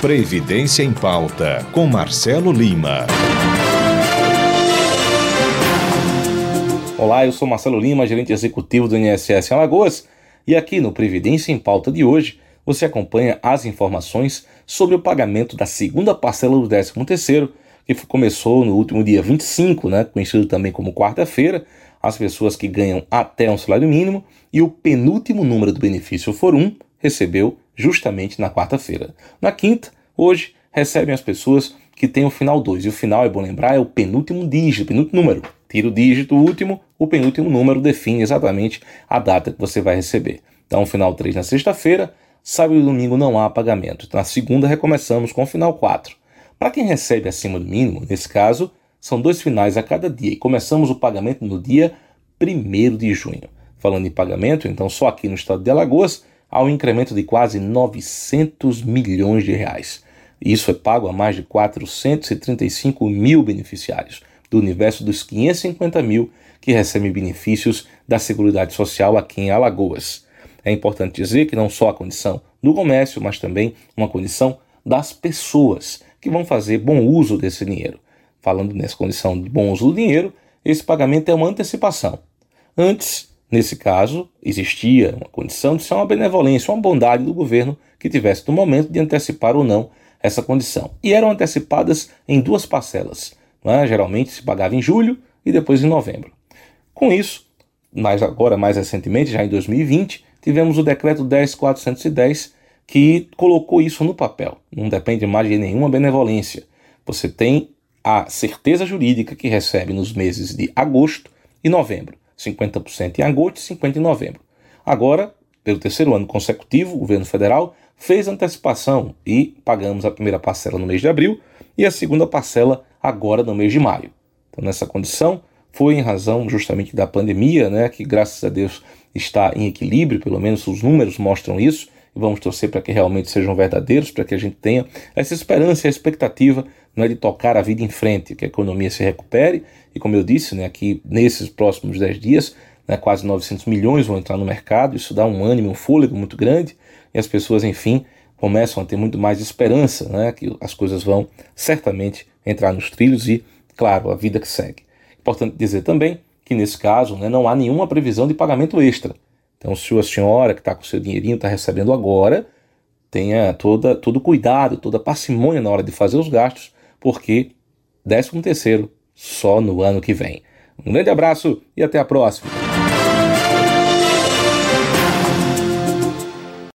Previdência em Pauta, com Marcelo Lima. Olá, eu sou Marcelo Lima, gerente executivo do INSS Alagoas, e aqui no Previdência em Pauta de hoje você acompanha as informações sobre o pagamento da segunda parcela do 13º, que começou no último dia 25, né, conhecido também como quarta-feira, as pessoas que ganham até um salário mínimo, e o penúltimo número do benefício for um, recebeu justamente na quarta-feira. Na quinta, hoje, recebem as pessoas que têm o final 2. E o final, é bom lembrar, é o penúltimo dígito, penúltimo número. Tira o dígito último, o penúltimo número define exatamente a data que você vai receber. Então, final 3 na sexta-feira, sábado e domingo não há pagamento. Na segunda, recomeçamos com o final 4. Para quem recebe acima do mínimo, nesse caso, são dois finais a cada dia e começamos o pagamento no dia 1 de junho. Falando em pagamento, então só aqui no estado de Alagoas, há um incremento de quase 900 milhões de reais. Isso é pago a mais de 435 mil beneficiários, do universo dos 550 mil que recebem benefícios da Seguridade Social aqui em Alagoas. É importante dizer que não só a condição do comércio, mas também uma condição das pessoas que vão fazer bom uso desse dinheiro. Falando nessa condição de bom uso do dinheiro, esse pagamento é uma antecipação. Antes, Nesse caso, existia uma condição de ser uma benevolência, uma bondade do governo que tivesse no momento de antecipar ou não essa condição. E eram antecipadas em duas parcelas. É? Geralmente se pagava em julho e depois em novembro. Com isso, mas agora mais recentemente, já em 2020, tivemos o decreto 10410 que colocou isso no papel. Não depende mais de nenhuma benevolência. Você tem a certeza jurídica que recebe nos meses de agosto e novembro. 50% em agosto e 50% em novembro. Agora, pelo terceiro ano consecutivo, o governo federal fez antecipação e pagamos a primeira parcela no mês de abril e a segunda parcela agora no mês de maio. Então, nessa condição, foi em razão justamente da pandemia, né, que graças a Deus está em equilíbrio, pelo menos os números mostram isso, vamos torcer para que realmente sejam verdadeiros, para que a gente tenha essa esperança a expectativa não é de tocar a vida em frente, que a economia se recupere, e como eu disse, né, aqui nesses próximos 10 dias, né, quase 900 milhões vão entrar no mercado, isso dá um ânimo, um fôlego muito grande, e as pessoas, enfim, começam a ter muito mais esperança, né, que as coisas vão certamente entrar nos trilhos e, claro, a vida que segue. Importante dizer também que nesse caso né, não há nenhuma previsão de pagamento extra. Então, se a senhora que está com seu dinheirinho está recebendo agora, tenha toda, todo cuidado, toda parcimônia na hora de fazer os gastos, porque 13 terceiro só no ano que vem. Um grande abraço e até a próxima.